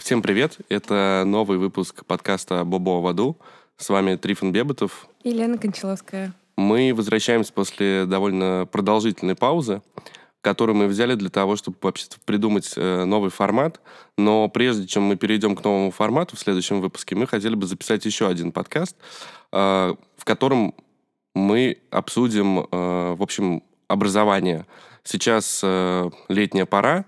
Всем привет! Это новый выпуск подкаста «Бобо в аду». С вами Трифон Беботов. И Лена Кончаловская. Мы возвращаемся после довольно продолжительной паузы, которую мы взяли для того, чтобы вообще придумать э, новый формат. Но прежде чем мы перейдем к новому формату в следующем выпуске, мы хотели бы записать еще один подкаст, э, в котором мы обсудим, э, в общем, образование. Сейчас летняя пора,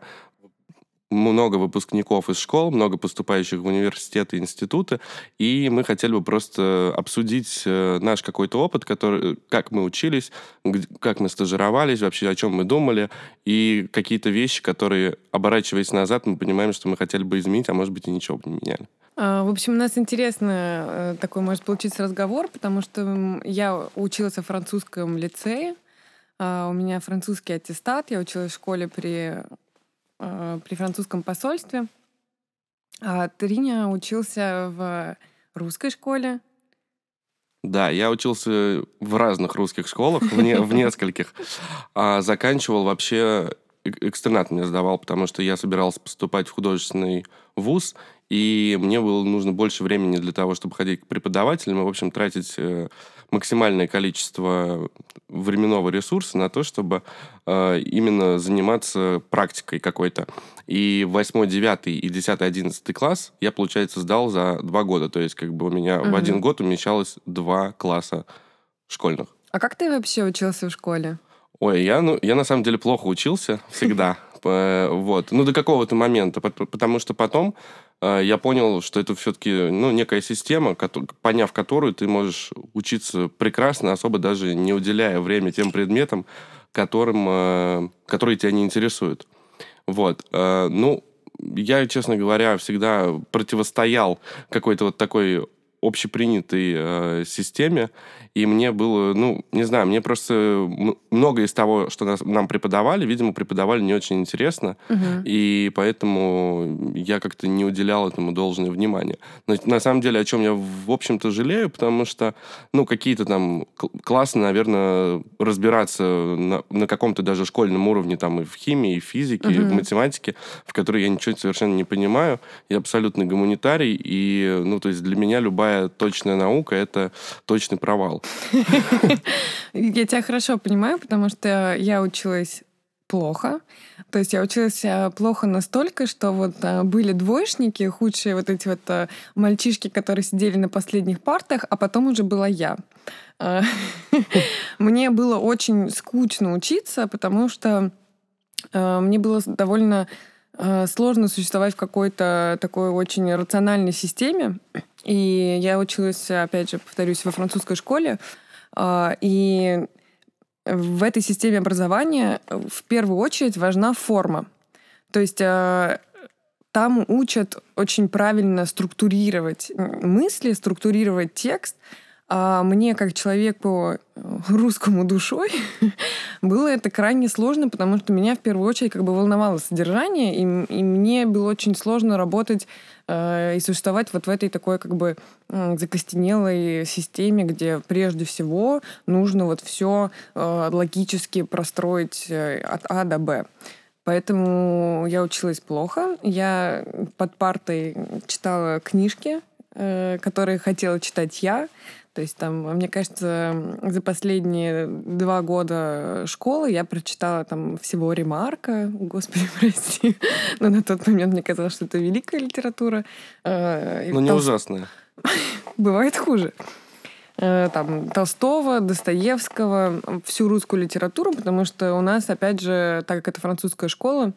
много выпускников из школ, много поступающих в университеты институты, и мы хотели бы просто обсудить э, наш какой-то опыт, который, как мы учились, как мы стажировались, вообще о чем мы думали, и какие-то вещи, которые, оборачиваясь назад, мы понимаем, что мы хотели бы изменить, а может быть и ничего бы не меняли. А, в общем, у нас интересно э, такой может получиться разговор, потому что я училась в французском лицее, а, у меня французский аттестат, я училась в школе при Э, при французском посольстве. А Триня учился в русской школе. Да, я учился в разных русских школах, в, не, в нескольких. А заканчивал вообще экстернат мне сдавал, потому что я собирался поступать в художественный вуз, и мне было нужно больше времени для того, чтобы ходить к преподавателям и, в общем, тратить э, максимальное количество временного ресурса на то, чтобы э, именно заниматься практикой какой-то. И 8, 9 и 10, 11 класс я, получается, сдал за два года. То есть как бы у меня угу. в один год умещалось два класса школьных. А как ты вообще учился в школе? Ой, я, ну, я на самом деле плохо учился всегда. Вот. Ну, до какого-то момента. Потому что потом я понял, что это все-таки ну, некая система, поняв которую ты можешь учиться прекрасно, особо даже не уделяя время тем предметам, которым, э, которые тебя не интересуют. Вот. Э, ну, я, честно говоря, всегда противостоял какой-то вот такой общепринятой э, системе, и мне было, ну, не знаю, мне просто много из того, что нас, нам преподавали, видимо, преподавали не очень интересно, угу. и поэтому я как-то не уделял этому должное внимание. Но на самом деле, о чем я, в общем-то, жалею, потому что, ну, какие-то там классы, наверное, разбираться на, на каком-то даже школьном уровне, там, и в химии, и в физике, угу. и в математике, в которой я ничего совершенно не понимаю, я абсолютно гуманитарий, и, ну, то есть для меня любая точная наука — это точный провал. Я тебя хорошо понимаю, потому что я училась плохо. То есть я училась э, плохо настолько, что вот э, были двоечники, худшие вот эти вот э, мальчишки, которые сидели на последних партах, а потом уже была я. Мне было очень скучно учиться, потому что мне было довольно сложно существовать в какой-то такой очень рациональной системе. И я училась, опять же, повторюсь, во французской школе. А, и в этой системе образования в первую очередь важна форма. То есть а, там учат очень правильно структурировать мысли, структурировать текст, а мне, как человеку э, русскому душой, было это крайне сложно, потому что меня в первую очередь как бы волновало содержание, и, и мне было очень сложно работать э, и существовать вот в этой такой как бы э, закостенелой системе, где прежде всего нужно вот все э, логически простроить э, от А до Б. Поэтому я училась плохо. Я под партой читала книжки, э, которые хотела читать я. То есть там, мне кажется, за последние два года школы я прочитала там всего ремарка, господи, прости. Но на тот момент мне казалось, что это великая литература. Э, Но не Тол... ужасная. Бывает хуже. Э, там Толстого, Достоевского, всю русскую литературу, потому что у нас, опять же, так как это французская школа,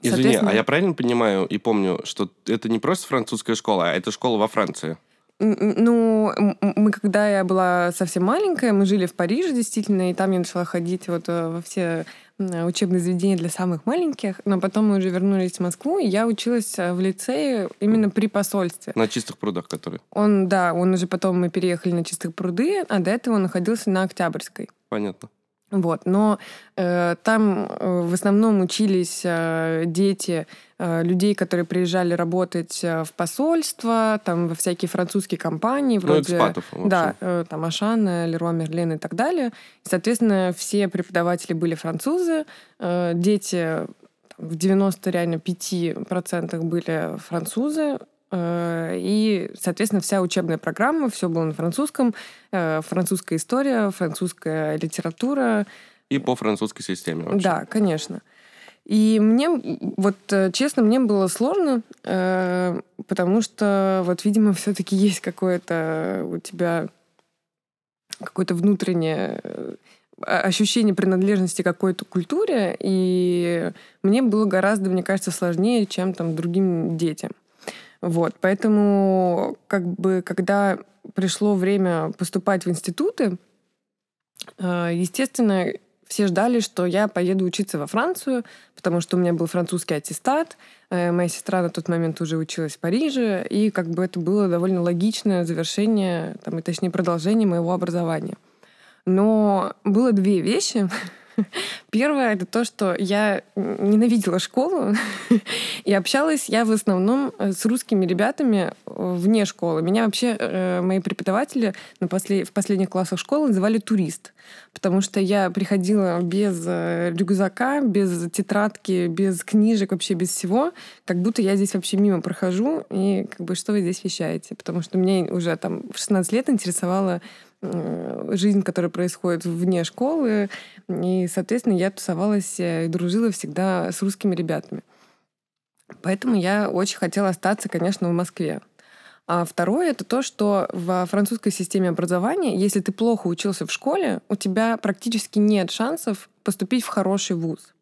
Извини, а я правильно понимаю и помню, что это не просто французская школа, а это школа во Франции? Ну, мы, когда я была совсем маленькая, мы жили в Париже, действительно, и там я начала ходить вот э, во все учебные заведения для самых маленьких, но потом мы уже вернулись в Москву, и я училась э, в лицее именно при посольстве. На чистых прудах, которые? Он, да, он уже потом мы переехали на чистых пруды, а до этого он находился на Октябрьской. Понятно. Вот. Но э, там э, в основном учились э, дети э, людей, которые приезжали работать э, в посольство, там во всякие французские компании, ну, вроде... Ну, экспатов, Да, э, там Ашан, Леруа Мерлен и так далее. И, соответственно, все преподаватели были французы, э, дети в 90 реально 5% были французы, э, и, соответственно, вся учебная программа, все было на французском, э, французская история, французская литература. И по французской системе вообще. Да, конечно. И мне, вот честно, мне было сложно, потому что, вот, видимо, все-таки есть какое-то у тебя какое-то внутреннее ощущение принадлежности какой-то культуре, и мне было гораздо, мне кажется, сложнее, чем там другим детям. Вот, поэтому как бы, когда пришло время поступать в институты, э, естественно, все ждали, что я поеду учиться во Францию, потому что у меня был французский аттестат, э, моя сестра на тот момент уже училась в Париже, и как бы это было довольно логичное завершение, там, и точнее продолжение моего образования. Но было две вещи. Первое это то, что я ненавидела школу и общалась я в основном э, с русскими ребятами э, вне школы. Меня вообще э, мои преподаватели на после, в последних классах школы называли турист, потому что я приходила без рюкзака, без тетрадки, без книжек, вообще без всего, как будто я здесь вообще мимо прохожу и как бы что вы здесь вещаете, потому что мне уже там в 16 лет интересовало жизнь, которая происходит вне школы. И, соответственно, я тусовалась и дружила всегда с русскими ребятами. Поэтому я очень хотела остаться, конечно, в Москве. А второе это то, что в французской системе образования, если ты плохо учился в школе, у тебя практически нет шансов поступить в хороший вуз.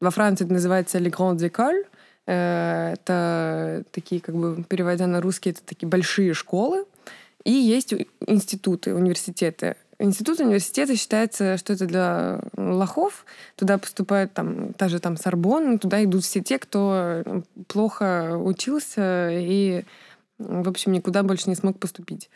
Во Франции это называется «les grandes écoles», э, это такие, как бы, переводя на русский, это такие большие школы, и есть институты, университеты. Институт университета считается, что это для лохов. Туда поступают там, та же там Сорбон, туда идут все те, кто плохо учился и, в общем, никуда больше не смог поступить.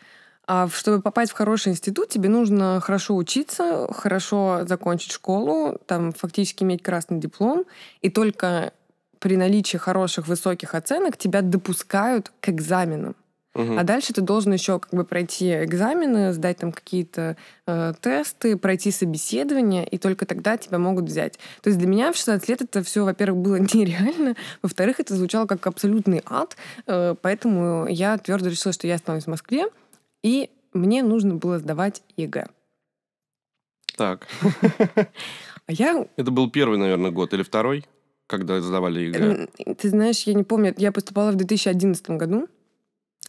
А чтобы попасть в хороший институт, тебе нужно хорошо учиться, хорошо закончить школу, там фактически иметь красный диплом, и только при наличии хороших высоких оценок тебя допускают к экзаменам. А дальше ты должен еще как бы пройти экзамены, сдать там какие-то э, тесты, пройти собеседование, и только тогда тебя могут взять. То есть для меня в 16 лет это все, во-первых, было нереально, во-вторых, это звучало как абсолютный ад, э, поэтому я твердо решила, что я останусь в Москве, и мне нужно было сдавать ЕГЭ. Так. А я... Это был первый, наверное, год или второй, когда сдавали ЕГЭ? Ты знаешь, я не помню. Я поступала в 2011 году.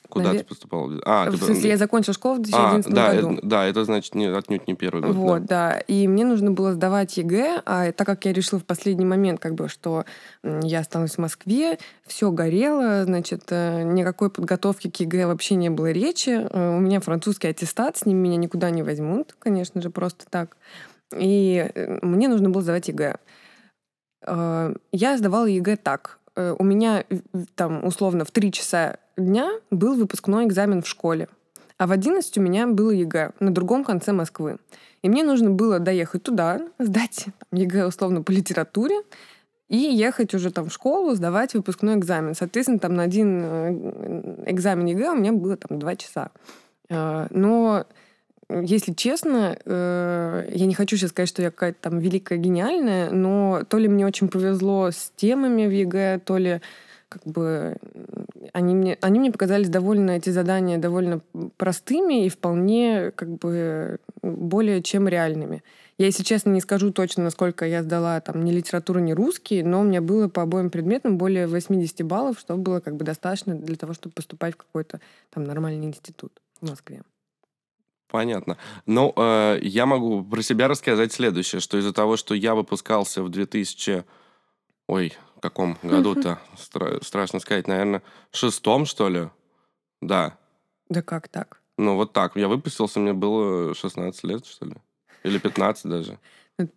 Куда Навер... ты поступала? А, в ты... смысле, я закончила школу в 2011 а, да, году. Это, да, это значит не, отнюдь не первый год. Вот, да. да. И мне нужно было сдавать ЕГЭ, а так как я решила в последний момент, как бы, что я останусь в Москве, все горело, значит, э, никакой подготовки к ЕГЭ вообще не было речи. Э, у меня французский аттестат, с ним меня никуда не возьмут, конечно же, просто так. И э, мне нужно было сдавать ЕГЭ. Я сдавала ЕГЭ так. У меня там условно в три часа дня был выпускной экзамен в школе, а в 11 у меня было ЕГЭ на другом конце Москвы. И мне нужно было доехать туда, сдать ЕГЭ условно по литературе, и ехать уже там в школу, сдавать выпускной экзамен. Соответственно, там на один э, экзамен ЕГЭ у меня было там два часа. Э, но если честно, э, я не хочу сейчас сказать, что я какая-то там великая, гениальная, но то ли мне очень повезло с темами в ЕГЭ, то ли как бы они мне, они мне показались довольно, эти задания довольно простыми и вполне как бы более чем реальными. Я, если честно, не скажу точно, насколько я сдала там ни литературу, ни русский, но у меня было по обоим предметам более 80 баллов, что было как бы достаточно для того, чтобы поступать в какой-то там нормальный институт в Москве. Понятно. Ну, э, я могу про себя рассказать следующее, что из-за того, что я выпускался в 2000... Ой, в каком году-то? Стра- страшно сказать, наверное, шестом, что ли? Да. Да как так? Ну, вот так. Я выпустился, мне было 16 лет, что ли? Или 15 даже.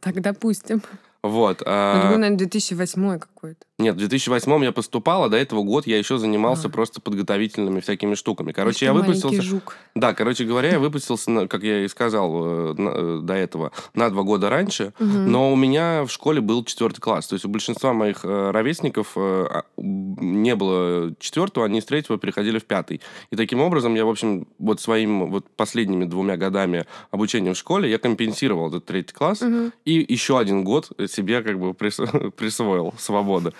Так, допустим. Вот. А... Это был, наверное, 2008 какой-то. Какой-то? Нет, в 2008 я поступал, а до этого год я еще занимался а. просто подготовительными всякими штуками. Короче, я выпустился... жук. Да, короче говоря, я выпустился, как я и сказал э, э, до этого, на два года раньше, угу. но у меня в школе был четвертый класс. То есть у большинства моих э, ровесников а, не было четвертого, они с третьего переходили в пятый. И таким образом я, в общем, вот своим вот последними двумя годами обучения в школе я компенсировал этот третий класс угу. и еще один год себе как бы присвоил свободы.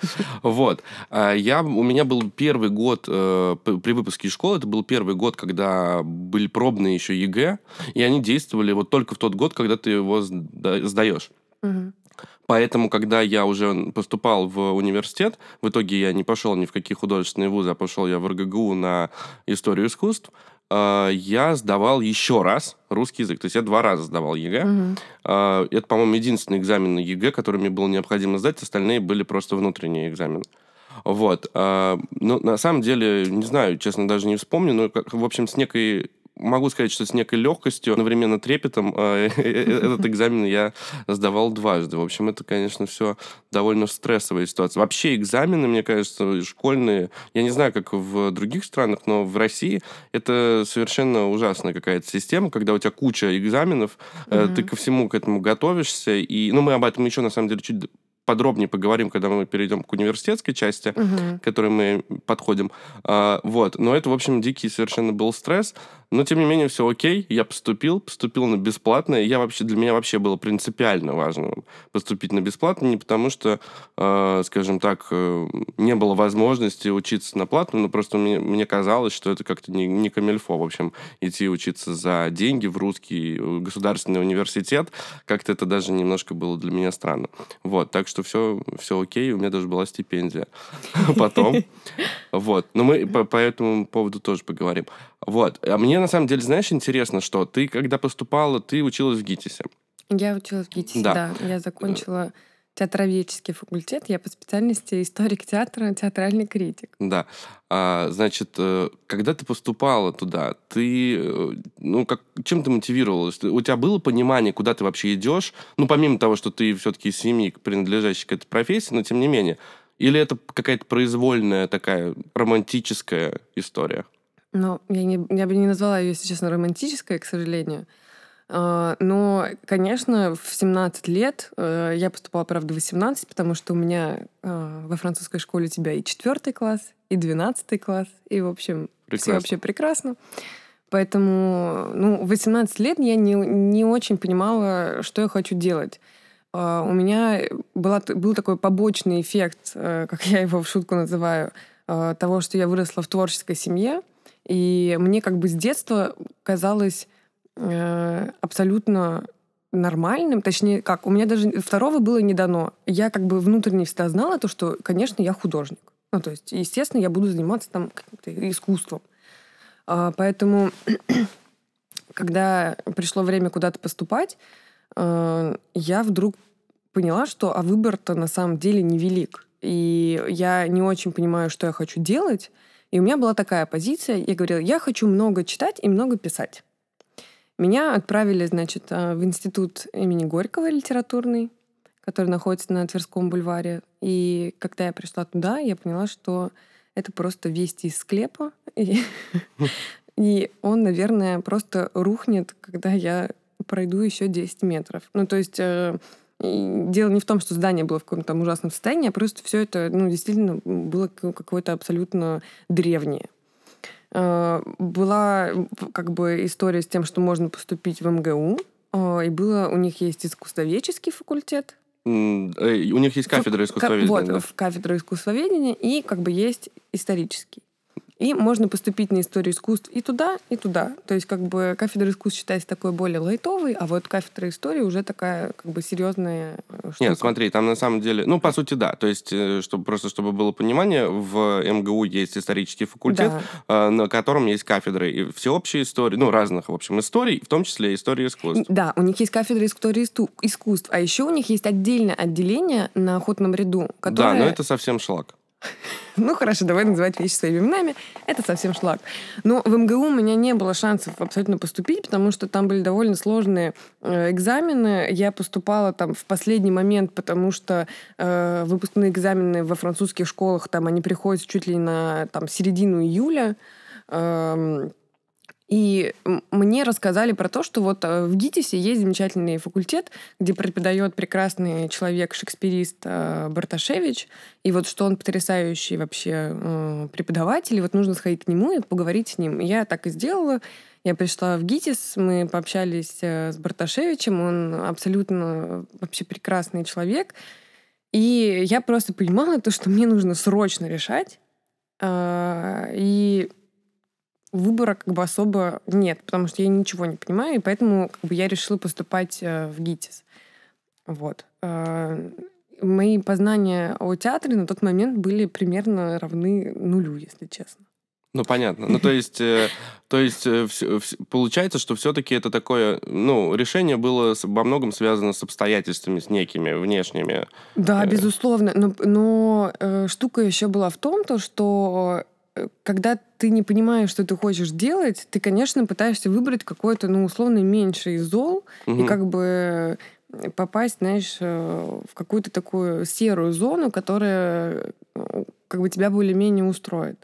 Вот. А я, у меня был первый год э, при выпуске из школы, это был первый год, когда были пробные еще ЕГЭ, и они действовали вот только в тот год, когда ты его сдаешь. Угу. Поэтому, когда я уже поступал в университет, в итоге я не пошел ни в какие художественные вузы, а пошел я в РГГУ на историю искусств, э, я сдавал еще раз русский язык. То есть я два раза сдавал ЕГЭ. Угу. Это, по-моему, единственный экзамен на ЕГЭ, который мне было необходимо сдать. Остальные были просто внутренние экзамены. Вот. А, но на самом деле, не знаю, честно, даже не вспомню, но, в общем, с некой могу сказать, что с некой легкостью, одновременно трепетом э, э, э, этот экзамен я сдавал дважды. В общем, это, конечно, все довольно стрессовая ситуация. Вообще экзамены, мне кажется, школьные, я не знаю, как в других странах, но в России это совершенно ужасная какая-то система, когда у тебя куча экзаменов, ты ко всему к этому готовишься, и, ну, мы об этом еще, на самом деле, чуть подробнее поговорим, когда мы перейдем к университетской части, угу. к которой мы подходим. А, вот. Но это, в общем, дикий совершенно был стресс. Но, тем не менее, все окей. Я поступил, поступил на бесплатное. Я вообще, для меня вообще было принципиально важно поступить на бесплатное, не потому что, э, скажем так, э, не было возможности учиться на платном, но просто мне, мне казалось, что это как-то не, не камельфо, в общем, идти учиться за деньги в русский государственный университет. Как-то это даже немножко было для меня странно. Вот, так что все, все окей, у меня даже была стипендия потом. Вот, но мы по, по этому поводу тоже поговорим. Вот. А мне на самом деле, знаешь, интересно, что ты, когда поступала, ты училась в ГИТИСе. Я училась в ГИТИСе, да. да. Я закончила театроведческий факультет. Я по специальности историк театра, театральный критик. Да. А, значит, э, когда ты поступала туда, ты, э, ну, как, чем ты мотивировалась? У тебя было понимание, куда ты вообще идешь? Ну, помимо того, что ты все-таки из семьи, принадлежащей к этой профессии, но тем не менее. Или это какая-то произвольная такая романтическая история? Ну, я, не, я бы не назвала ее, если честно, романтической, к сожалению. А, но, конечно, в 17 лет э, я поступала, правда, в 18, потому что у меня а, во французской школе у тебя и четвертый класс, и двенадцатый класс, и, в общем, прекрасно. все вообще прекрасно. Поэтому, ну, в 18 лет я не, не очень понимала, что я хочу делать. У меня была, был такой побочный эффект, э, как я его в шутку называю, того, что я выросла в творческой семье, и мне как бы с детства казалось э, абсолютно нормальным, точнее, как, у меня даже второго было не дано. Я как бы внутренне всегда знала то, что, конечно, я художник. Ну, то есть, естественно, я буду заниматься там искусством. А, поэтому, когда пришло время куда-то поступать, э, я вдруг поняла, что а выбор-то на самом деле невелик. И я не очень понимаю, что я хочу делать. И у меня была такая позиция, я говорила, я хочу много читать и много писать. Меня отправили, значит, э, в институт имени Горького литературный, который находится на Тверском бульваре. И когда я пришла туда, я поняла, что это просто вести из склепа. И, он, наверное, просто рухнет, когда я пройду еще 10 метров. Ну, то есть э, и дело не в том, что здание было в каком-то ужасном состоянии, а просто все это, ну, действительно было какое-то абсолютно древнее. А, была как бы история с тем, что можно поступить в МГУ, а, и было, у них есть искусствоведческий факультет. Э, у них есть кафедра искусствоведения. Вот, да? кафедра искусствоведения, и как бы есть исторический. И можно поступить на историю искусств и туда, и туда. То есть как бы кафедра искусств считается такой более лайтовой, а вот кафедра истории уже такая как бы серьезная э, штука. Нет, смотри, там на самом деле, ну, по сути, да. То есть, э, чтобы, просто чтобы было понимание, в МГУ есть исторический факультет, да. Э, на котором есть кафедры и всеобщей истории, ну, разных, в общем, историй, в том числе истории искусств. Да, у них есть кафедра истории искусств, а еще у них есть отдельное отделение на охотном ряду, которое... Да, но это совсем шлак. Ну, хорошо, давай называть вещи своими именами. Это совсем шлак. Но в МГУ у меня не было шансов абсолютно поступить, потому что там были довольно сложные э, экзамены. Я поступала там в последний момент, потому что э, выпускные экзамены во французских школах, там они приходят чуть ли на там, середину июля. Э, и мне рассказали про то, что вот э, в ГИТИСе есть замечательный факультет, где преподает прекрасный человек, шекспирист э, Барташевич, и вот что он потрясающий вообще э, преподаватель, и вот нужно сходить к нему и поговорить с ним. И я так и сделала. Я пришла в ГИТИС, мы пообщались с Барташевичем, он абсолютно вообще прекрасный человек. И я просто понимала то, что мне нужно срочно решать. И выбора как бы особо нет, потому что я ничего не понимаю, и поэтому как бы я решила поступать э, в ГИТИС. Вот. Э, мои познания о театре на тот момент были примерно равны нулю, если честно. Ну, понятно. Ну, то есть, э, то есть э, в, в, получается, что все-таки это такое, ну, решение было во многом связано с обстоятельствами, с некими внешними. Да, э... безусловно. Но, но э, штука еще была в том, то, что когда ты не понимаешь, что ты хочешь делать, ты, конечно, пытаешься выбрать какой-то, ну, условно, меньший зол угу. и как бы попасть, знаешь, э, в какую-то такую серую зону, которая э, как бы тебя более-менее устроит.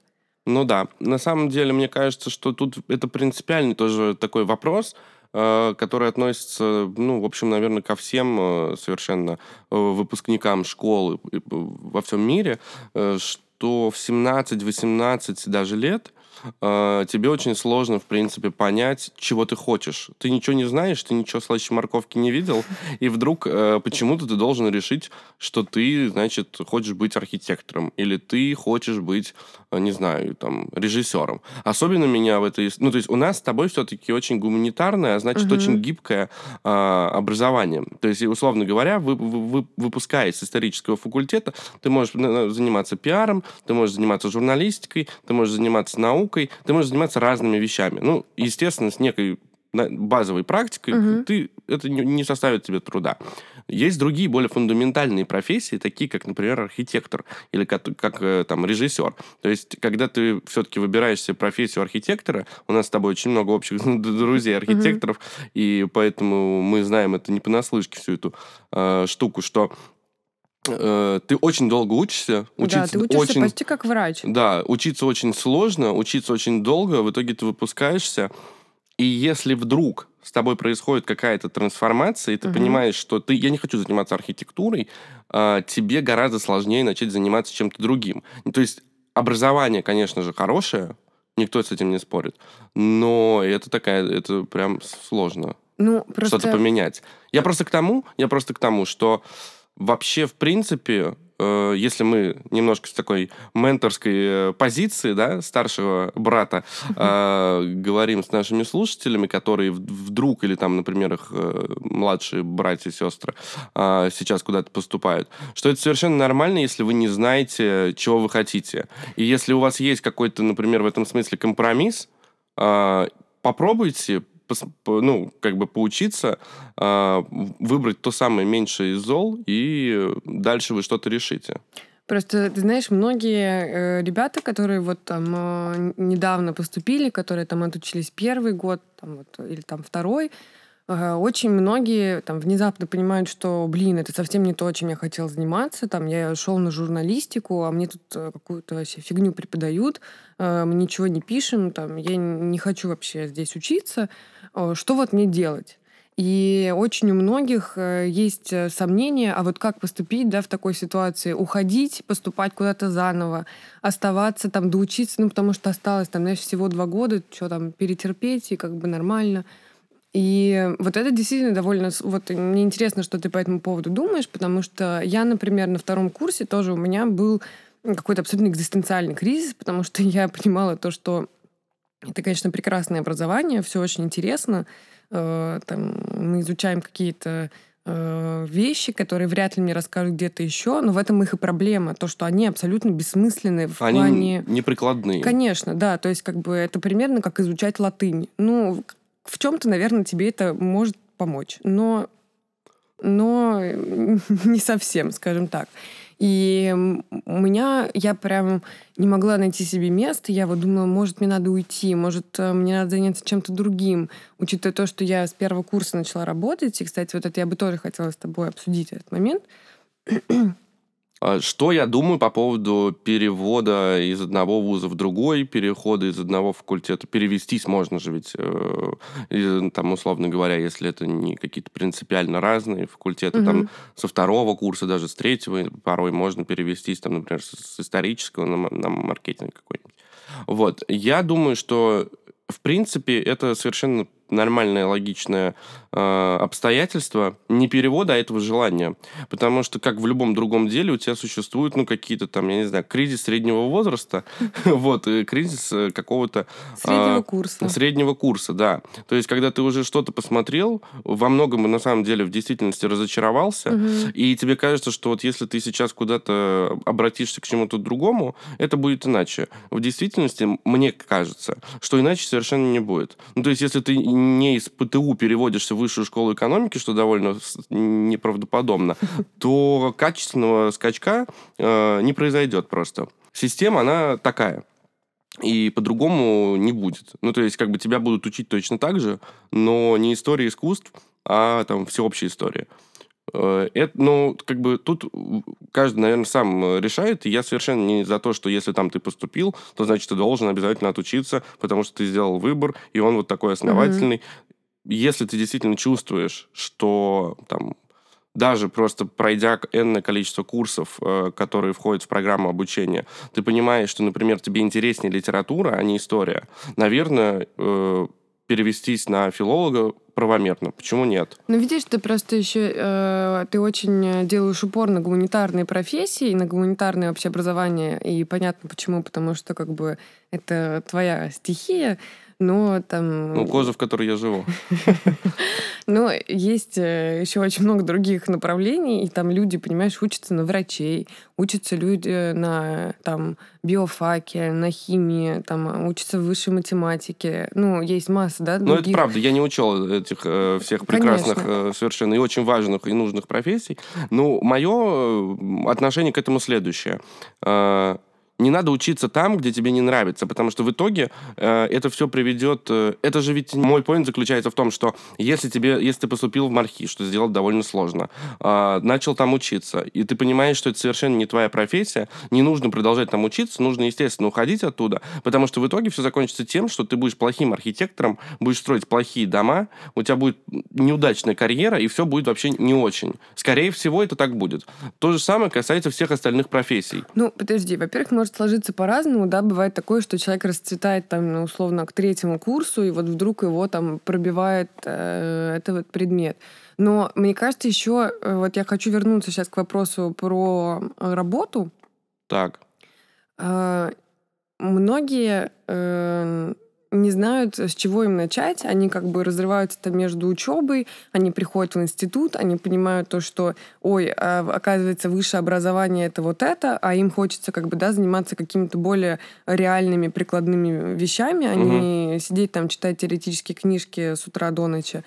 Ну да, на самом деле, мне кажется, что тут это принципиальный тоже такой вопрос, э, который относится, ну, в общем, наверное, ко всем совершенно выпускникам школы во всем мире, что что в 17-18 даже лет э, тебе очень сложно, в принципе, понять, чего ты хочешь. Ты ничего не знаешь, ты ничего слаще морковки не видел, и вдруг э, почему-то ты должен решить, что ты, значит, хочешь быть архитектором, или ты хочешь быть, э, не знаю, там, режиссером. Особенно меня в этой... Ну, то есть у нас с тобой все-таки очень гуманитарное, а значит, угу. очень гибкое э, образование. То есть, условно говоря, вы, вы, вы, выпускаясь с исторического факультета, ты можешь заниматься пиаром, ты можешь заниматься журналистикой, ты можешь заниматься наукой, ты можешь заниматься разными вещами. Ну, естественно, с некой базовой практикой, угу. ты, это не составит тебе труда. Есть другие, более фундаментальные профессии, такие как, например, архитектор или как, как э, там, режиссер. То есть, когда ты все-таки выбираешь себе профессию архитектора, у нас с тобой очень много общих друзей архитекторов, угу. и поэтому мы знаем это не понаслышке, всю эту э, штуку, что Э, ты очень долго учишься. Учиться да, ты учишься очень, почти как врач. Да, учиться очень сложно, учиться очень долго, в итоге ты выпускаешься. И если вдруг с тобой происходит какая-то трансформация, и ты угу. понимаешь, что ты, я не хочу заниматься архитектурой, а, тебе гораздо сложнее начать заниматься чем-то другим. То есть образование, конечно же, хорошее, никто с этим не спорит, но это такая, это прям сложно. Ну, просто... Что-то поменять. Я просто к тому, я просто к тому, что вообще, в принципе, э, если мы немножко с такой менторской э, позиции, да, старшего брата, э, говорим с нашими слушателями, которые вдруг, или там, например, их э, младшие братья и сестры э, сейчас куда-то поступают, что это совершенно нормально, если вы не знаете, чего вы хотите. И если у вас есть какой-то, например, в этом смысле компромисс, э, попробуйте, ну, как бы поучиться, э, выбрать то самое меньшее из зол, и дальше вы что-то решите. Просто, ты знаешь, многие э, ребята, которые вот там э, недавно поступили, которые там отучились первый год там, вот, или там второй, очень многие там внезапно понимают, что, блин, это совсем не то, чем я хотел заниматься. Там я шел на журналистику, а мне тут э, какую-то вообще фигню преподают, э, мы ничего не пишем, там я не хочу вообще здесь учиться. Что вот мне делать? И очень у многих э, есть сомнения, а вот как поступить да, в такой ситуации? Уходить, поступать куда-то заново, оставаться там, доучиться, ну, потому что осталось там, знаешь, всего два года, что там, перетерпеть, и как бы нормально. И вот это действительно довольно... Вот мне интересно, что ты по этому поводу думаешь, потому что я, например, на втором курсе тоже у меня был какой-то абсолютно экзистенциальный кризис, потому что я понимала то, что это, конечно, прекрасное образование, все очень интересно. Э, там, мы изучаем какие-то э, вещи, которые вряд ли мне расскажут где-то еще, но в этом их и проблема, то, что они абсолютно бессмысленные в они плане... неприкладные. Конечно, да, то есть как бы это примерно как изучать латынь. Ну, в чем-то, наверное, тебе это может помочь, но, но не совсем, скажем так. И у меня, я прям не могла найти себе место. Я вот думала, может, мне надо уйти, может, э, мне надо заняться чем-то другим. Учитывая то, что я с первого курса начала работать, и, кстати, вот это я бы тоже хотела с тобой обсудить этот момент. А что я думаю по поводу перевода из одного вуза в другой, перехода из одного факультета? Перевестись можно же ведь, э, там, условно говоря, если это не какие-то принципиально разные факультеты, угу. там, со второго курса, даже с третьего, порой можно перевестись, там, например, с, с исторического на, на маркетинг какой-нибудь. Вот. Я думаю, что, в принципе, это совершенно нормальное, логичное э, обстоятельство не перевода, а этого желания. Потому что, как в любом другом деле, у тебя существуют, ну, какие-то там, я не знаю, кризис среднего возраста, вот, кризис э, какого-то... Среднего а, курса. Среднего курса, да. То есть, когда ты уже что-то посмотрел, во многом, на самом деле, в действительности разочаровался, и тебе кажется, что вот если ты сейчас куда-то обратишься к чему-то другому, это будет иначе. В действительности, мне кажется, что иначе совершенно не будет. Ну, то есть, если ты не из ПТУ переводишься в высшую школу экономики, что довольно неправдоподобно, то качественного скачка э, не произойдет просто. Система, она такая. И по-другому не будет. Ну, то есть, как бы тебя будут учить точно так же, но не история искусств, а там всеобщая история. Э, это, ну, как бы тут каждый, наверное, сам решает. И я совершенно не за то, что если там ты поступил, то значит ты должен обязательно отучиться, потому что ты сделал выбор, и он вот такой основательный. Mm-hmm. Если ты действительно чувствуешь, что там даже просто пройдя энное количество курсов, э, которые входят в программу обучения, ты понимаешь, что, например, тебе интереснее литература, а не история, наверное, э, перевестись на филолога правомерно. Почему нет? Ну, видишь, ты просто еще э, ты очень делаешь упор на гуманитарные профессии, на гуманитарное вообще образование. И понятно почему, потому что как бы это твоя стихия но там... Ну, коза, в которой я живу. Но есть э, еще очень много других направлений, и там люди, понимаешь, учатся на врачей, учатся люди на там биофаке, на химии, там учатся в высшей математике. Ну, есть масса, да, других... Ну, это правда, я не учел этих э, всех прекрасных, э, совершенно и очень важных и нужных профессий. Ну, мое э, отношение к этому следующее. Не надо учиться там, где тебе не нравится, потому что в итоге э, это все приведет... Э, это же ведь мой поинт заключается в том, что если тебе, если ты поступил в Мархи, что сделать довольно сложно, э, начал там учиться, и ты понимаешь, что это совершенно не твоя профессия, не нужно продолжать там учиться, нужно, естественно, уходить оттуда, потому что в итоге все закончится тем, что ты будешь плохим архитектором, будешь строить плохие дома, у тебя будет неудачная карьера, и все будет вообще не очень. Скорее всего, это так будет. То же самое касается всех остальных профессий. Ну, подожди, во-первых, может может сложиться по-разному, да, бывает такое, что человек расцветает там, ну, условно, к третьему курсу, и вот вдруг его там пробивает э, этот предмет. Но мне кажется, еще, э, вот я хочу вернуться сейчас к вопросу про э, работу. Так. Э, многие э, не знают, с чего им начать. Они как бы разрываются там между учебой, они приходят в институт, они понимают то, что, ой, а, оказывается, высшее образование это вот это, а им хочется как бы, да, заниматься какими-то более реальными прикладными вещами, а угу. не сидеть там, читать теоретические книжки с утра до ночи.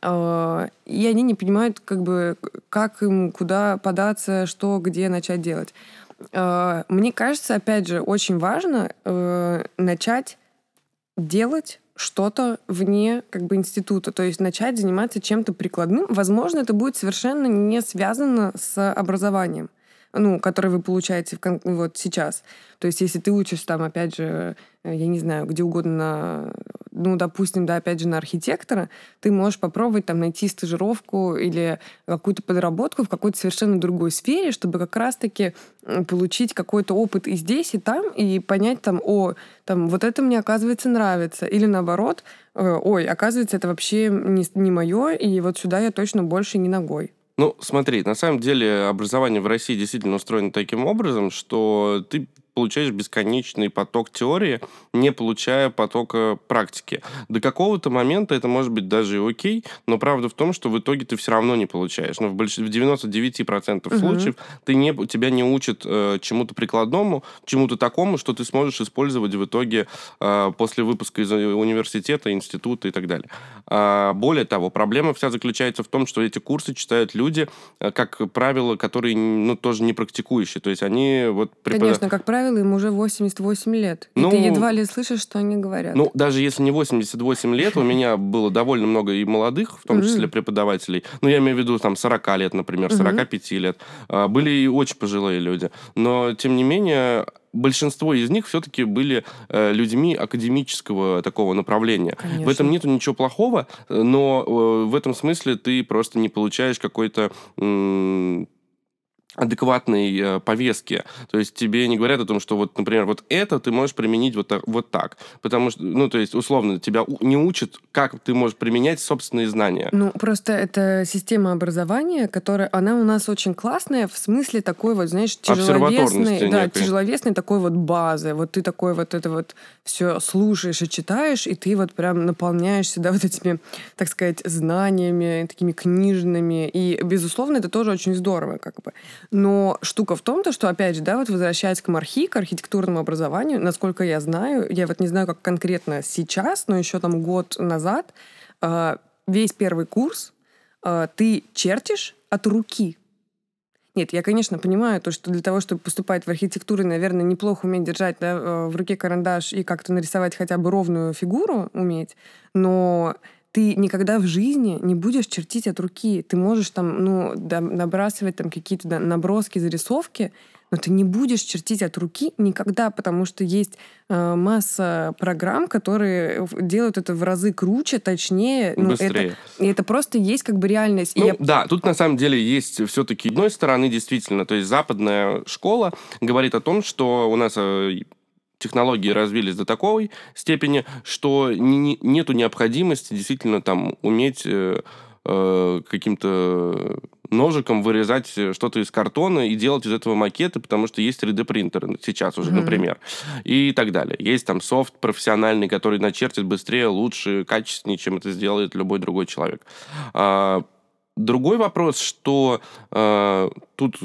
А, и они не понимают, как бы, как им куда податься, что, где начать делать. А, мне кажется, опять же, очень важно э, начать делать что-то вне как бы института, то есть начать заниматься чем-то прикладным. Возможно, это будет совершенно не связано с образованием ну, который вы получаете в, вот сейчас. То есть, если ты учишься там, опять же, э, я не знаю, где угодно, ну, допустим, да, опять же, на архитектора, ты можешь попробовать там найти стажировку или какую-то подработку в какой-то совершенно другой сфере, чтобы как раз-таки получить какой-то опыт и здесь, и там, и понять там, о, там, вот это мне, оказывается, нравится. Или наоборот, э, ой, оказывается, это вообще не, не мое, и вот сюда я точно больше не ногой. Ну, смотри, на самом деле образование в России действительно устроено таким образом, что ты получаешь бесконечный поток теории, не получая потока практики. До какого-то момента это может быть даже и окей, но правда в том, что в итоге ты все равно не получаешь. Но в, больш... в 99% угу. случаев ты не... тебя не учат э, чему-то прикладному, чему-то такому, что ты сможешь использовать в итоге э, после выпуска из университета, института и так далее. А, более того, проблема вся заключается в том, что эти курсы читают люди, э, как правило, которые ну, тоже не практикующие. То есть они вот... Препод... Конечно, как правило, им уже 88 лет. Ну, и ты едва ли слышишь, что они говорят. Ну, даже если не 88 лет, у меня было довольно много и молодых, в том числе преподавателей. Ну, я имею в виду там 40 лет, например, 45 лет. А, были и очень пожилые люди. Но, тем не менее, большинство из них все-таки были э, людьми академического такого направления. Конечно. В этом нету ничего плохого, но э, в этом смысле ты просто не получаешь какой-то адекватной э, повестки. То есть тебе не говорят о том, что вот, например, вот это ты можешь применить вот так, вот так. Потому что, ну, то есть, условно, тебя не учат, как ты можешь применять собственные знания. Ну, просто это система образования, которая, она у нас очень классная в смысле такой вот, знаешь, тяжеловесной, да, тяжеловесной такой вот базы. Вот ты такой вот это вот все слушаешь и читаешь, и ты вот прям наполняешься, да, вот этими, так сказать, знаниями, такими книжными. И, безусловно, это тоже очень здорово, как бы. Но штука в том, то, что, опять же, да, вот возвращаясь к мархи, к архитектурному образованию, насколько я знаю, я вот не знаю, как конкретно сейчас, но еще там год назад, а, весь первый курс а, ты чертишь от руки. Нет, я, конечно, понимаю то, что для того, чтобы поступать в архитектуру, наверное, неплохо уметь держать да, э, в руке карандаш и как-то нарисовать хотя бы ровную фигуру уметь, но ты никогда в жизни не будешь чертить от руки. Ты можешь там, ну, набрасывать там какие-то да, наброски, зарисовки, но ты не будешь чертить от руки никогда, потому что есть э, масса программ, которые делают это в разы круче, точнее. Ну, Быстрее. Это, и это просто есть как бы реальность. Ну, я... Да, тут на самом деле есть все-таки одной стороны действительно, то есть западная школа говорит о том, что у нас э, технологии развились до такой степени, что не, нету необходимости действительно там уметь э, э, каким-то ножиком вырезать что-то из картона и делать из этого макеты, потому что есть 3D-принтеры сейчас уже, mm-hmm. например, и так далее. Есть там софт профессиональный, который начертит быстрее, лучше, качественнее, чем это сделает любой другой человек. А, другой вопрос, что а, тут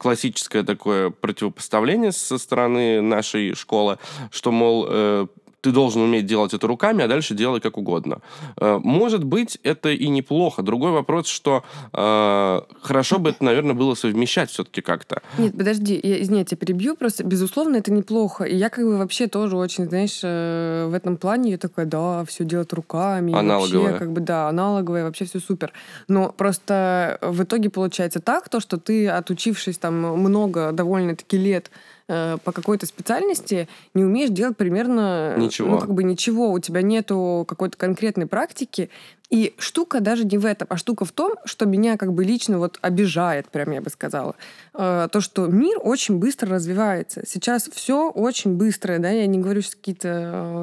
классическое такое противопоставление со стороны нашей школы, что, мол, э, ты должен уметь делать это руками, а дальше делай как угодно. Э, может быть, это и неплохо. Другой вопрос, что э, хорошо бы это, наверное, было совмещать все-таки как-то. Нет, подожди, я, извини, я тебя перебью. Просто, безусловно, это неплохо. И я как бы вообще тоже очень, знаешь, э, в этом плане я такая, да, все делать руками. Аналоговое. Вообще, как бы, да, аналоговое, вообще все супер. Но просто в итоге получается так, то, что ты, отучившись там много довольно-таки лет Э, по какой-то специальности не умеешь делать примерно ничего. ну как бы ничего, у тебя нету какой-то конкретной практики, и штука даже не в этом, а штука в том, что меня как бы лично вот обижает, прям я бы сказала, э, то, что мир очень быстро развивается. Сейчас все очень быстро, да, я не говорю сейчас какие-то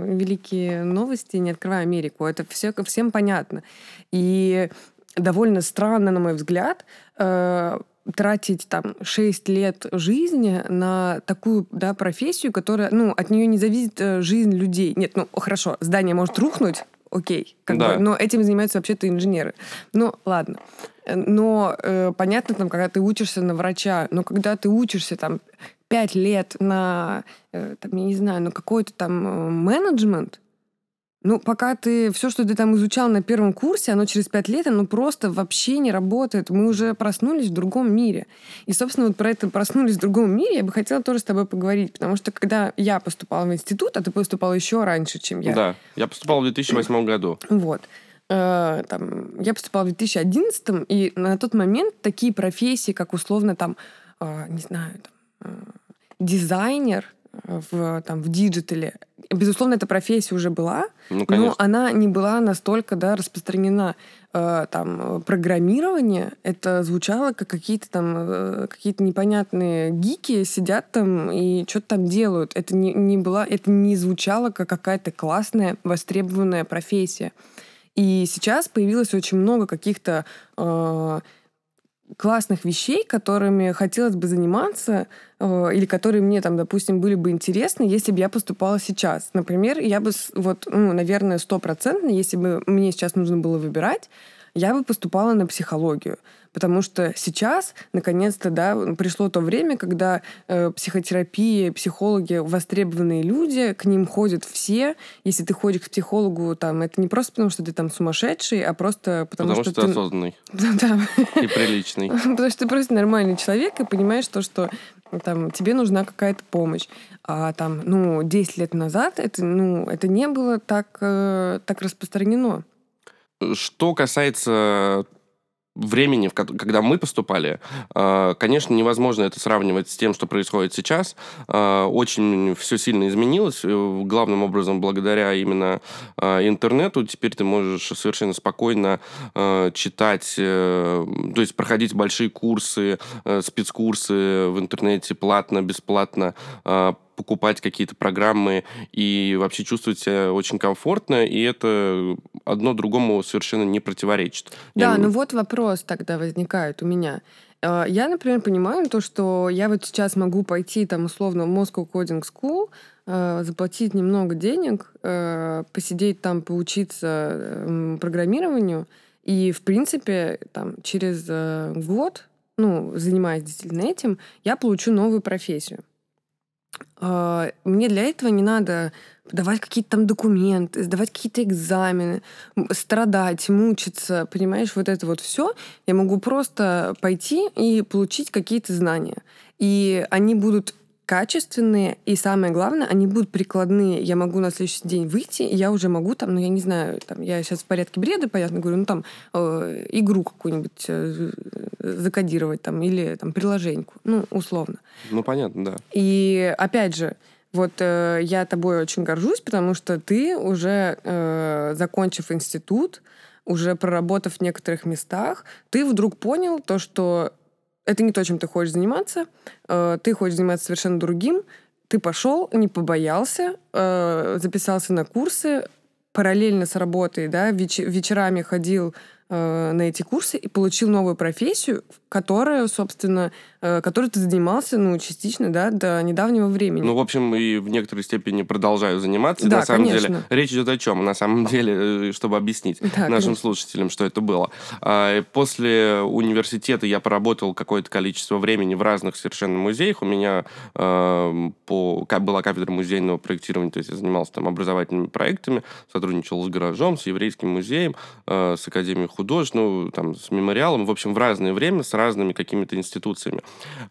э, великие новости, не открывая Америку, это все всем понятно. И довольно странно, на мой взгляд, тратить там 6 лет жизни на такую да, профессию, которая, ну, от нее не зависит э, жизнь людей. Нет, ну, хорошо, здание может рухнуть, окей, как да. бы, но этим занимаются вообще-то инженеры. Ну, ладно. Но э, понятно, там, когда ты учишься на врача, но когда ты учишься там 5 лет на, э, там, я не знаю, на какой-то там э, менеджмент, ну, пока ты все, что ты там изучал на первом курсе, оно через пять лет, оно просто вообще не работает. Мы уже проснулись в другом мире. И, собственно, вот про это проснулись в другом мире я бы хотела тоже с тобой поговорить. Потому что когда я поступала в институт, а ты поступал еще раньше, чем я. Да, я поступал в 2008 году. Вот. Э, там, я поступала в 2011, и на тот момент такие профессии, как условно там, э, не знаю, там, э, дизайнер, в, там, в digital е. Безусловно, эта профессия уже была, ну, но она не была настолько да, распространена. Э, там, программирование, это звучало как какие-то там э, какие-то непонятные гики сидят там и что-то там делают. Это не, не, была, это не звучало как какая-то классная, востребованная профессия. И сейчас появилось очень много каких-то э, классных вещей, которыми хотелось бы заниматься, э, или которые мне там, допустим, были бы интересны, если бы я поступала сейчас. Например, я бы, вот, ну, наверное, стопроцентно, если бы мне сейчас нужно было выбирать, я бы поступала на психологию. Потому что сейчас, наконец-то, да, пришло то время, когда э, психотерапия, психологи востребованные люди, к ним ходят все. Если ты ходишь к психологу, там, это не просто потому, что ты там сумасшедший, а просто потому, потому что, что ты осознанный. Да. И приличный. Потому что ты просто нормальный человек и понимаешь то, что там, тебе нужна какая-то помощь. А там, ну, 10 лет назад это, ну, это не было так, э, так распространено. Что касается времени, когда мы поступали, э, конечно, невозможно это сравнивать с тем, что происходит сейчас. Э, очень все сильно изменилось, э, главным образом благодаря именно интернету. Теперь ты можешь совершенно спокойно читать, то есть проходить большие курсы, спецкурсы в интернете платно, бесплатно, покупать какие-то программы и вообще чувствовать себя очень комфортно, и это одно другому совершенно не противоречит. Да, я... ну вот вопрос тогда возникает у меня. Э, я, например, понимаю то, что я вот сейчас могу пойти там условно в Moscow Coding School, э, заплатить немного денег, э, посидеть там, поучиться программированию, и, в принципе, там, через год, ну, занимаясь действительно этим, я получу новую профессию. А, мне для этого не надо давать какие-то там документы, сдавать какие-то экзамены, страдать, мучиться, понимаешь, вот это вот все. Я могу просто пойти и получить какие-то знания. И они будут качественные, и самое главное, они будут прикладные. Я могу на следующий день выйти, и я уже могу там, ну, я не знаю, там, я сейчас в порядке бреда, понятно, говорю, ну, там, э, игру какую-нибудь э, закодировать, там, или там, приложеньку, ну, условно. Ну, понятно, да. И, опять же, вот э, я тобой очень горжусь, потому что ты уже, э, закончив институт, уже проработав в некоторых местах, ты вдруг понял то, что это не то, чем ты хочешь заниматься, э, ты хочешь заниматься совершенно другим, ты пошел, не побоялся, э, записался на курсы, параллельно с работой, да, вечерами ходил э, на эти курсы и получил новую профессию, которая, собственно, э, которой ты занимался, ну, частично, да, до недавнего времени. Ну, в общем, и в некоторой степени продолжаю заниматься. Да, на самом конечно. деле, речь идет о чем? На самом деле, э, чтобы объяснить да, нашим конечно. слушателям, что это было. А, после университета я поработал какое-то количество времени в разных совершенно музеях. У меня э, по, была кафедра музейного проектирования, то есть я занимался там образовательными проектами, сотрудничал с гаражом, с еврейским музеем, с Академией художеств, ну, там, с мемориалом, в общем, в разное время, с разными какими-то институциями.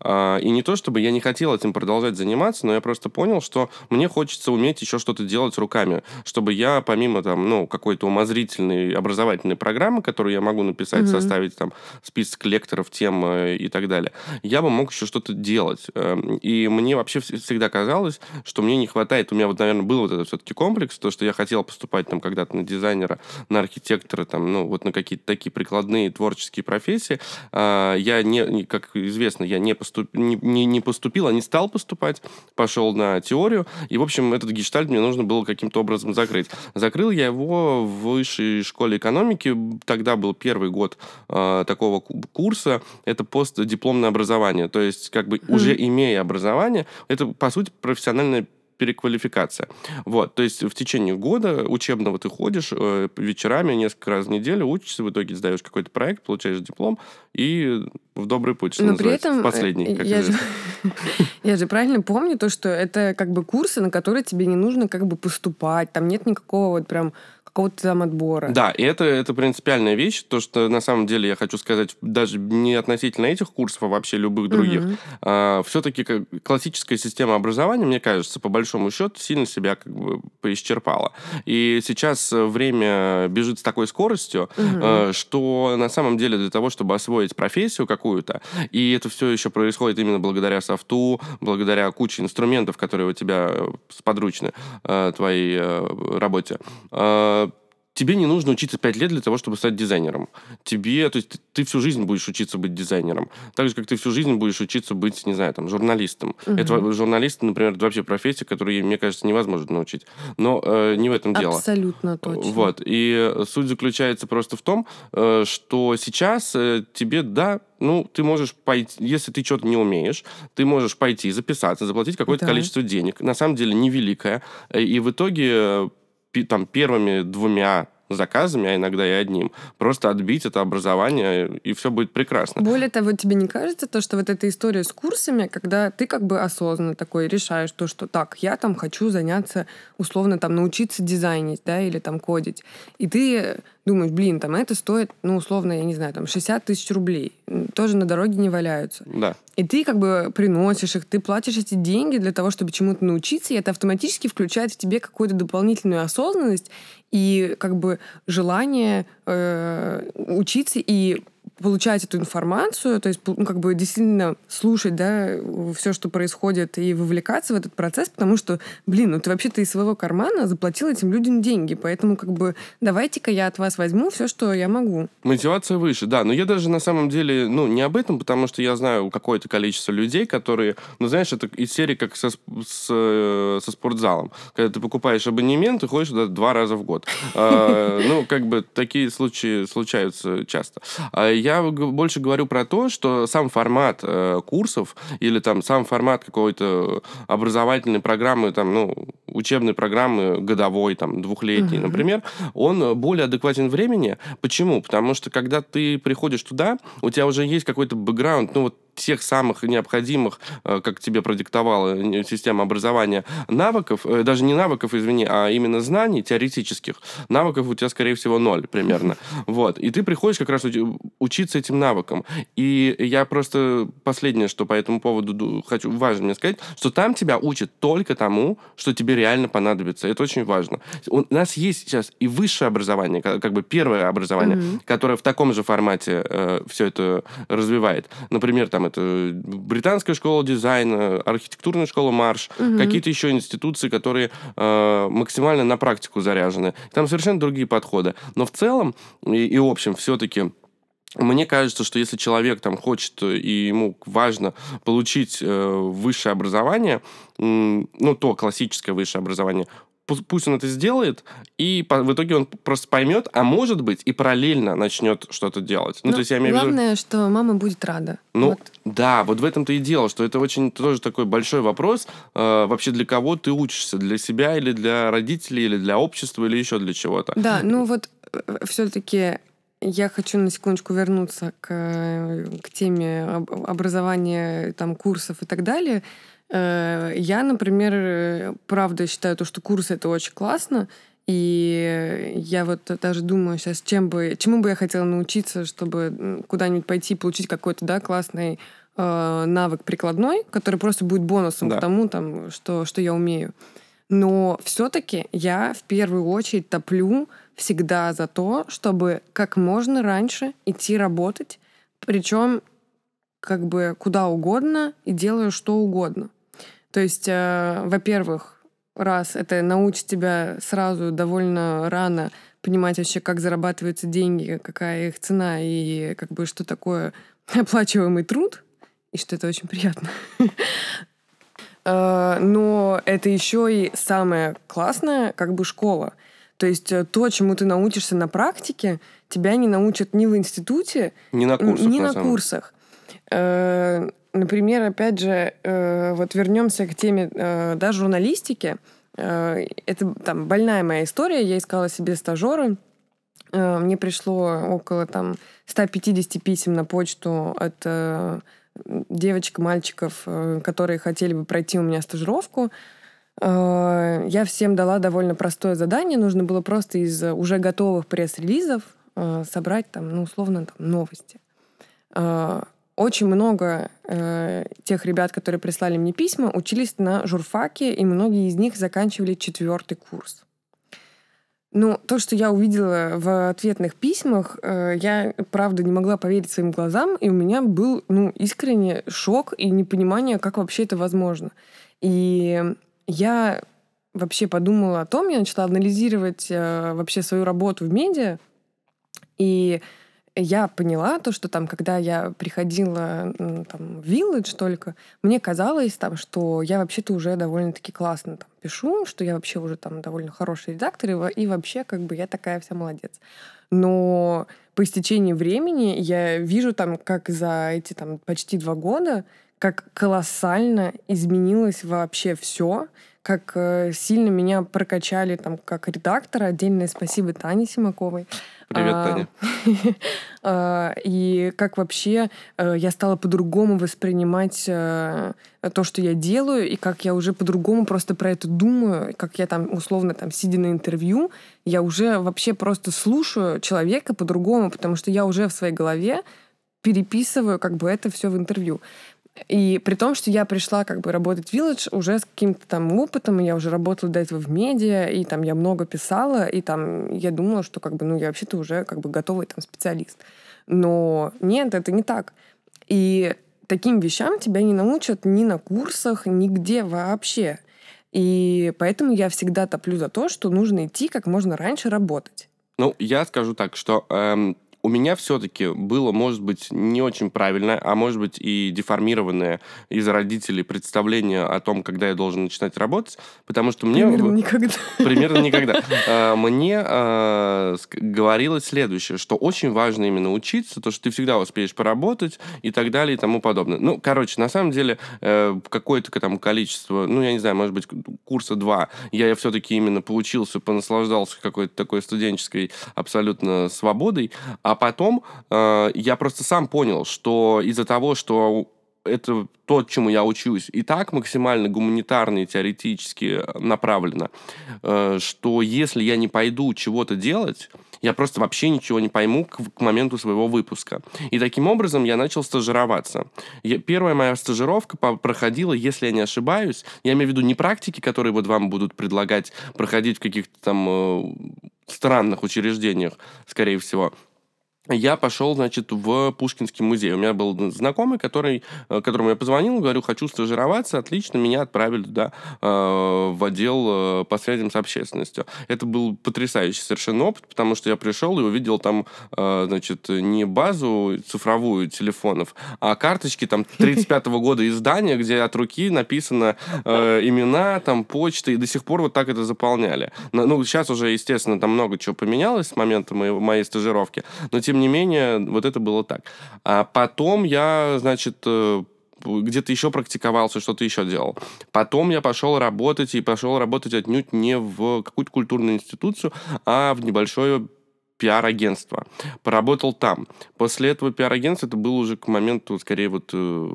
А, и не то, чтобы я не хотел этим продолжать заниматься, но я просто понял, что мне хочется уметь еще что-то делать руками, чтобы я, помимо там, ну, какой-то умозрительной образовательной программы, которую я могу написать, mm-hmm. составить там список лекторов, тем э, и так далее, я бы мог еще что-то делать. Эм, и мне вообще всегда казалось, что мне не хватает, у меня вот, наверное, был вот этот все-таки комплекс, то, что я хотел поступать там когда-то на дизайнера, на архитектора, там, ну, вот на какие-то такие прикладные творческие профессии, а, я не, как известно, я не, поступ, не, не, не поступил, а не стал поступать, пошел на теорию, и, в общем, этот гештальт мне нужно было каким-то образом закрыть. Закрыл я его в высшей школе экономики, тогда был первый год э, такого курса, это постдипломное образование, то есть, как бы, mm. уже имея образование, это, по сути, профессиональное переквалификация. Вот, то есть в течение года учебного ты ходишь э, вечерами несколько раз в неделю, учишься, в итоге сдаешь какой-то проект, получаешь диплом и в добрый путь, что Но при этом в последний, как я же, я же правильно помню то, что это как бы курсы, на которые тебе не нужно как бы поступать, там нет никакого вот прям какого-то там отбора. Да, и это, это принципиальная вещь, то, что на самом деле я хочу сказать, даже не относительно этих курсов, а вообще любых других, угу. а, все-таки классическая система образования, мне кажется, по большому счету, сильно себя как бы поисчерпала. И сейчас время бежит с такой скоростью, угу. что на самом деле для того, чтобы освоить профессию какую-то, и это все еще происходит именно благодаря софту, благодаря куче инструментов, которые у тебя сподручны э, твоей э, работе, тебе не нужно учиться 5 лет для того, чтобы стать дизайнером. Тебе, то есть ты, ты всю жизнь будешь учиться быть дизайнером. Так же, как ты всю жизнь будешь учиться быть, не знаю, там, журналистом. Угу. Это журналист, например, это вообще профессия, которую, мне кажется, невозможно научить. Но э, не в этом дело. Абсолютно точно. Вот. И суть заключается просто в том, э, что сейчас э, тебе, да, ну, ты можешь пойти, если ты что-то не умеешь, ты можешь пойти, записаться, заплатить какое-то да. количество денег, на самом деле невеликое, э, и в итоге э, там первыми двумя заказами, а иногда и одним. Просто отбить это образование, и все будет прекрасно. Более того, тебе не кажется то, что вот эта история с курсами, когда ты как бы осознанно такой решаешь то, что так, я там хочу заняться, условно, там, научиться дизайнить, да, или там кодить. И ты думаешь, блин, там это стоит, ну, условно, я не знаю, там 60 тысяч рублей. Тоже на дороге не валяются. Да. И ты как бы приносишь их, ты платишь эти деньги для того, чтобы чему-то научиться, и это автоматически включает в тебе какую-то дополнительную осознанность и как бы желание э, учиться и получать эту информацию, то есть ну, как бы действительно слушать, да, все, что происходит, и вовлекаться в этот процесс, потому что, блин, ну ты вообще-то из своего кармана заплатил этим людям деньги, поэтому как бы давайте-ка я от вас возьму все, что я могу. Мотивация выше, да, но я даже на самом деле, ну, не об этом, потому что я знаю какое-то количество людей, которые, ну, знаешь, это из серии как со, с, э, со спортзалом, когда ты покупаешь абонемент и ходишь туда два раза в год. А, ну, как бы такие случаи случаются часто. Я больше говорю про то, что сам формат э, курсов или там сам формат какой-то образовательной программы, там, ну, учебной программы годовой, там, двухлетней, uh-huh. например, он более адекватен времени. Почему? Потому что когда ты приходишь туда, у тебя уже есть какой-то бэкграунд, ну, вот тех самых необходимых, э, как тебе продиктовала э, система образования, навыков, э, даже не навыков, извини, а именно знаний теоретических, навыков у тебя, скорее всего, ноль примерно. Вот. И ты приходишь как раз учиться этим навыкам. И я просто последнее, что по этому поводу хочу, важно мне сказать, что там тебя учат только тому, что тебе реально понадобится. Это очень важно. У нас есть сейчас и высшее образование, как бы первое образование, mm-hmm. которое в таком же формате э, все это развивает. Например, там это британская школа дизайна, архитектурная школа Марш, угу. какие-то еще институции, которые э, максимально на практику заряжены. Там совершенно другие подходы. Но в целом и, и в общем все-таки мне кажется, что если человек там хочет и ему важно получить э, высшее образование, э, ну то классическое высшее образование, пусть он это сделает, и в итоге он просто поймет, а может быть, и параллельно начнет что-то делать. Ну, Но то есть я имею главное, виду... что мама будет рада. Ну, вот. да, вот в этом-то и дело, что это очень тоже такой большой вопрос, э, вообще для кого ты учишься, для себя или для родителей, или для общества, или еще для чего-то. Да, ну вот э, все-таки я хочу на секундочку вернуться к, э, к теме образования, там, курсов и так далее. Э, я, например, э, правда считаю то, что курсы это очень классно. И я вот даже думаю сейчас, чем бы, чему бы я хотела научиться, чтобы куда-нибудь пойти и получить какой-то да, классный э, навык прикладной, который просто будет бонусом да. к тому, там, что, что я умею. Но все-таки я в первую очередь топлю всегда за то, чтобы как можно раньше идти работать, причем как бы куда угодно и делаю что угодно. То есть, э, во-первых, раз это научит тебя сразу довольно рано понимать вообще, как зарабатываются деньги, какая их цена и как бы что такое оплачиваемый труд, и что это очень приятно. Э, но это еще и самое классное, как бы школа. То есть э, то, чему ты научишься на практике, тебя не научат ни в институте, ни на курсах. Ни на, на курсах. Э, например, опять же, э, вот вернемся к теме э, да, журналистики. Это там больная моя история. Я искала себе стажера. Мне пришло около там 150 писем на почту от девочек, мальчиков, которые хотели бы пройти у меня стажировку. Я всем дала довольно простое задание. Нужно было просто из уже готовых пресс-релизов собрать там, ну, условно, там, новости очень много э, тех ребят, которые прислали мне письма, учились на журфаке, и многие из них заканчивали четвертый курс. Ну, то, что я увидела в ответных письмах, э, я, правда, не могла поверить своим глазам, и у меня был, ну, искренне шок и непонимание, как вообще это возможно. И я вообще подумала о том, я начала анализировать э, вообще свою работу в медиа, и я поняла то, что там, когда я приходила там, в Village только, мне казалось, там, что я вообще-то уже довольно-таки классно там, пишу, что я вообще уже там довольно хороший редактор, и, и вообще как бы я такая вся молодец. Но по истечении времени я вижу там, как за эти там почти два года, как колоссально изменилось вообще все, как э, сильно меня прокачали там как редактора. Отдельное спасибо Тане Симаковой. Привет, а, Таня. А, и как вообще э, я стала по-другому воспринимать э, то, что я делаю, и как я уже по-другому просто про это думаю, как я там условно там сидя на интервью, я уже вообще просто слушаю человека по-другому, потому что я уже в своей голове переписываю как бы это все в интервью. И при том, что я пришла как бы работать в Village уже с каким-то там опытом, я уже работала до этого в медиа, и там я много писала, и там я думала, что как бы, ну, я вообще-то уже как бы готовый там специалист. Но нет, это не так. И таким вещам тебя не научат ни на курсах, нигде вообще. И поэтому я всегда топлю за то, что нужно идти как можно раньше работать. Ну, я скажу так, что эм, у меня все-таки было, может быть, не очень правильное, а может быть и деформированное из родителей представление о том, когда я должен начинать работать, потому что мне... Примерно никогда. Примерно никогда. А, мне а, говорилось следующее, что очень важно именно учиться, то, что ты всегда успеешь поработать и так далее и тому подобное. Ну, короче, на самом деле э, какое-то там количество, ну, я не знаю, может быть, курса два, я все-таки именно получился, понаслаждался какой-то такой студенческой абсолютно свободой, а потом э, я просто сам понял, что из-за того, что это то, чему я учусь, и так максимально гуманитарно и теоретически направлено, э, что если я не пойду чего-то делать, я просто вообще ничего не пойму к, к моменту своего выпуска. И таким образом я начал стажироваться. Я, первая моя стажировка по, проходила, если я не ошибаюсь, я имею в виду не практики, которые вот вам будут предлагать проходить в каких-то там э, странных учреждениях, скорее всего, я пошел, значит, в Пушкинский музей. У меня был знакомый, который, э, которому я позвонил, говорю, хочу стажироваться, отлично, меня отправили туда, э, в отдел э, по связям с общественностью. Это был потрясающий совершенно опыт, потому что я пришел и увидел там, значит, не базу цифровую телефонов, а карточки там 35-го года издания, где от руки написано имена, там, почта, и до сих пор вот так это заполняли. Ну, сейчас уже, естественно, там много чего поменялось с момента моей, моей стажировки, но тем тем не менее, вот это было так. А потом я, значит, э, где-то еще практиковался, что-то еще делал. Потом я пошел работать, и пошел работать отнюдь не в какую-то культурную институцию, а в небольшое пиар-агентство. Поработал там. После этого пиар-агентства, это был уже к моменту, скорее, вот э,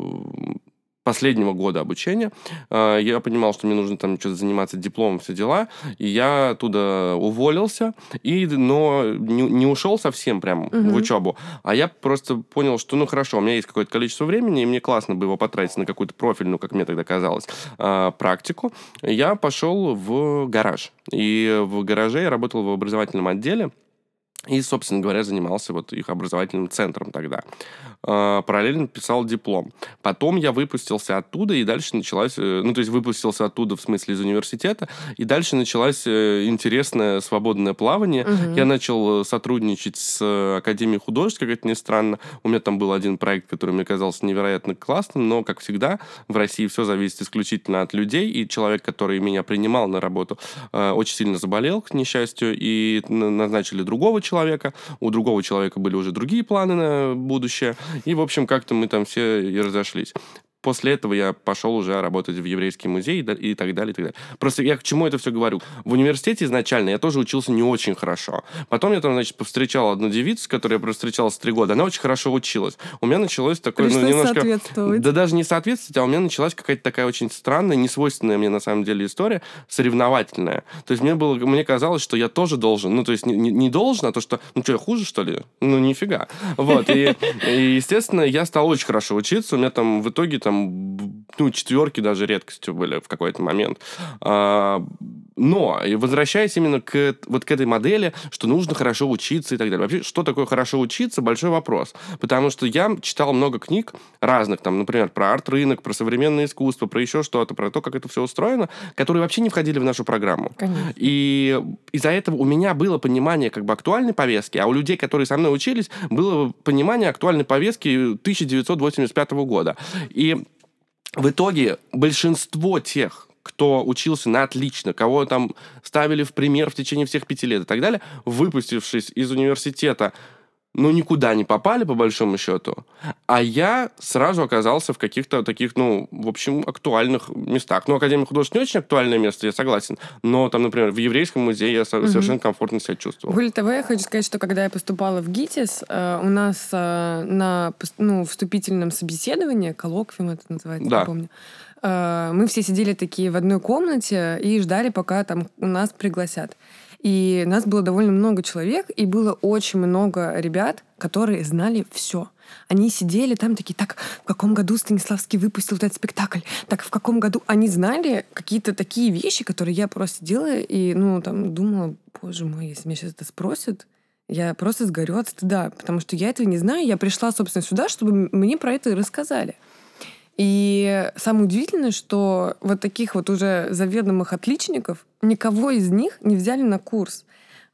последнего года обучения. А, я понимал, что мне нужно там что-то заниматься дипломом, все дела. И я оттуда уволился, и, но не, не ушел совсем прям угу. в учебу. А я просто понял, что, ну, хорошо, у меня есть какое-то количество времени, и мне классно бы его потратить на какую-то профильную, как мне тогда казалось, а, практику. Я пошел в гараж. И в гараже я работал в образовательном отделе. И, собственно говоря, занимался вот их образовательным центром тогда. А, параллельно писал диплом. Потом я выпустился оттуда, и дальше началась... Э, ну, то есть выпустился оттуда, в смысле, из университета, и дальше началось э, интересное свободное плавание. Угу. Я начал э, сотрудничать с Академией художеств, как это ни странно. У меня там был один проект, который мне казался невероятно классным, но, как всегда, в России все зависит исключительно от людей, и человек, который меня принимал на работу, очень сильно заболел, к несчастью, и назначили другого человека. У другого человека были уже другие планы на будущее. И, в общем, как-то мы там все и разошлись после этого я пошел уже работать в еврейский музей и, так далее, и так далее. Просто я к чему это все говорю? В университете изначально я тоже учился не очень хорошо. Потом я там, значит, повстречал одну девицу, которую я встречался три года. Она очень хорошо училась. У меня началось такое, Пришлось ну, немножко... Да даже не соответствовать, а у меня началась какая-то такая очень странная, несвойственная мне на самом деле история, соревновательная. То есть мне было, мне казалось, что я тоже должен, ну, то есть не, не должен, а то, что, ну, что, я хуже, что ли? Ну, нифига. Вот, и, естественно, я стал очень хорошо учиться. У меня там в итоге там там, ну, четверки даже редкостью были в какой-то момент. А, но, возвращаясь именно к, вот к этой модели, что нужно хорошо учиться и так далее. Вообще, что такое хорошо учиться, большой вопрос. Потому что я читал много книг разных, там, например, про арт-рынок, про современное искусство, про еще что-то, про то, как это все устроено, которые вообще не входили в нашу программу. Конечно. И из-за этого у меня было понимание как бы актуальной повестки, а у людей, которые со мной учились, было понимание актуальной повестки 1985 года. И в итоге большинство тех, кто учился на отлично, кого там ставили в пример в течение всех пяти лет и так далее, выпустившись из университета, ну, никуда не попали, по большому счету. А я сразу оказался в каких-то таких, ну, в общем, актуальных местах. Ну, Академия художеств не очень актуальное место, я согласен. Но там, например, в Еврейском музее я угу. совершенно комфортно себя чувствовал. Более того, я хочу сказать, что когда я поступала в ГИТИС, э, у нас э, на ну, вступительном собеседовании, коллоквиум это называется, да. не помню, мы все сидели такие в одной комнате и ждали, пока там нас пригласят. И нас было довольно много человек, и было очень много ребят, которые знали все. Они сидели там такие, так, в каком году Станиславский выпустил этот спектакль? Так, в каком году? Они знали какие-то такие вещи, которые я просто делала, и, ну, там, думала, боже мой, если меня сейчас это спросят, я просто сгорю от стыда, потому что я этого не знаю. Я пришла, собственно, сюда, чтобы мне про это рассказали. И самое удивительное, что вот таких вот уже заведомых отличников никого из них не взяли на курс.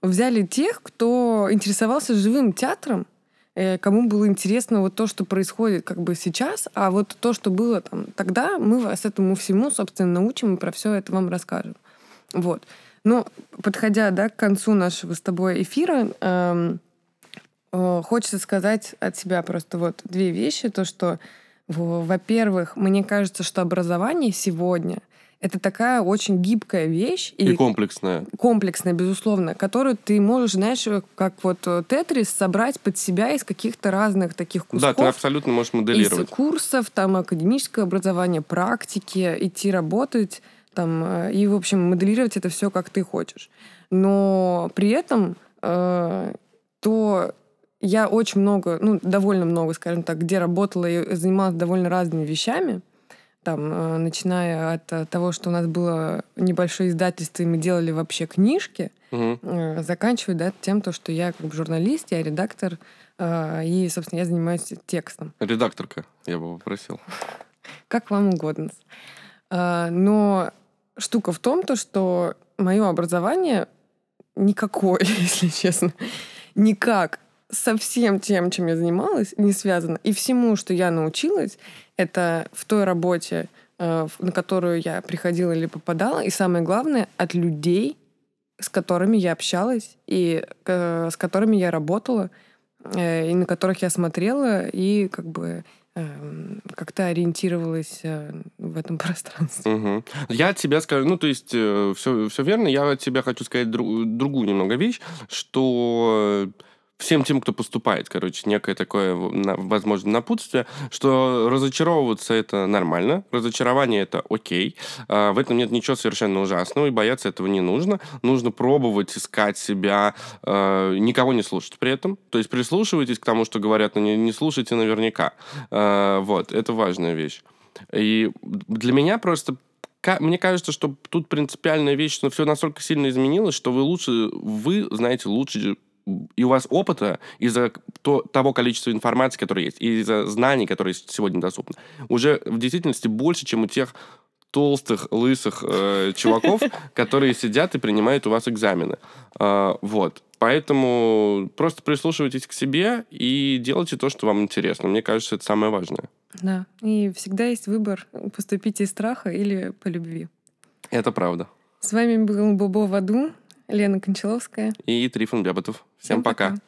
Взяли тех, кто интересовался живым театром, э, кому было интересно вот то, что происходит как бы сейчас, а вот то, что было там тогда, мы вас этому всему, собственно, научим и про все это вам расскажем. Вот. Но подходя да, к концу нашего с тобой эфира, эм, э, хочется сказать от себя просто вот две вещи. То, что во-первых, мне кажется, что образование сегодня это такая очень гибкая вещь. И, и комплексная. Комплексная, безусловно, которую ты можешь, знаешь, как вот тетрис собрать под себя из каких-то разных таких кусков. Да, ты абсолютно можешь моделировать. Из курсов, там, академическое образование, практики, идти работать, там, э, и, в общем, моделировать это все, как ты хочешь. Но при этом э, то я очень много, ну, довольно много, скажем так, где работала и занималась довольно разными вещами. Там, э, начиная от э, того, что у нас было небольшое издательство, и мы делали вообще книжки, угу. заканчивая да, тем, то, что я как бы журналист, я редактор, и, собственно, я занимаюсь текстом. Редакторка, я бы попросил. Как вам угодно. Но штука в том, то, что мое образование никакое, если честно, никак со всем тем, чем я занималась, не связано. И всему, что я научилась, это в той работе, э, на которую я приходила или попадала, и самое главное, от людей, с которыми я общалась, и э, с которыми я работала, э, и на которых я смотрела, и как бы как-то ориентировалась в этом пространстве. Угу. Я от тебя скажу, ну, то есть, все, все верно, я от тебя хочу сказать друг, другую немного вещь, что всем тем, кто поступает, короче, некое такое, возможно, напутствие, что разочаровываться это нормально, разочарование это окей, а, в этом нет ничего совершенно ужасного, и бояться этого не нужно. Нужно пробовать искать себя, а, никого не слушать при этом. То есть прислушивайтесь к тому, что говорят, но не, слушайте наверняка. А, вот, это важная вещь. И для меня просто мне кажется, что тут принципиальная вещь, что все настолько сильно изменилось, что вы лучше, вы знаете лучше и у вас опыта из-за то, того количества информации, которое есть, и из-за знаний, которые сегодня доступны, уже в действительности больше, чем у тех толстых, лысых э, чуваков, которые сидят и принимают у вас экзамены. Э, вот. Поэтому просто прислушивайтесь к себе и делайте то, что вам интересно. Мне кажется, это самое важное. Да. И всегда есть выбор поступить из страха или по любви. Это правда. С вами был Бобо в аду. Лена Кончаловская. И Трифон Бябатов. Всем, Всем пока. пока.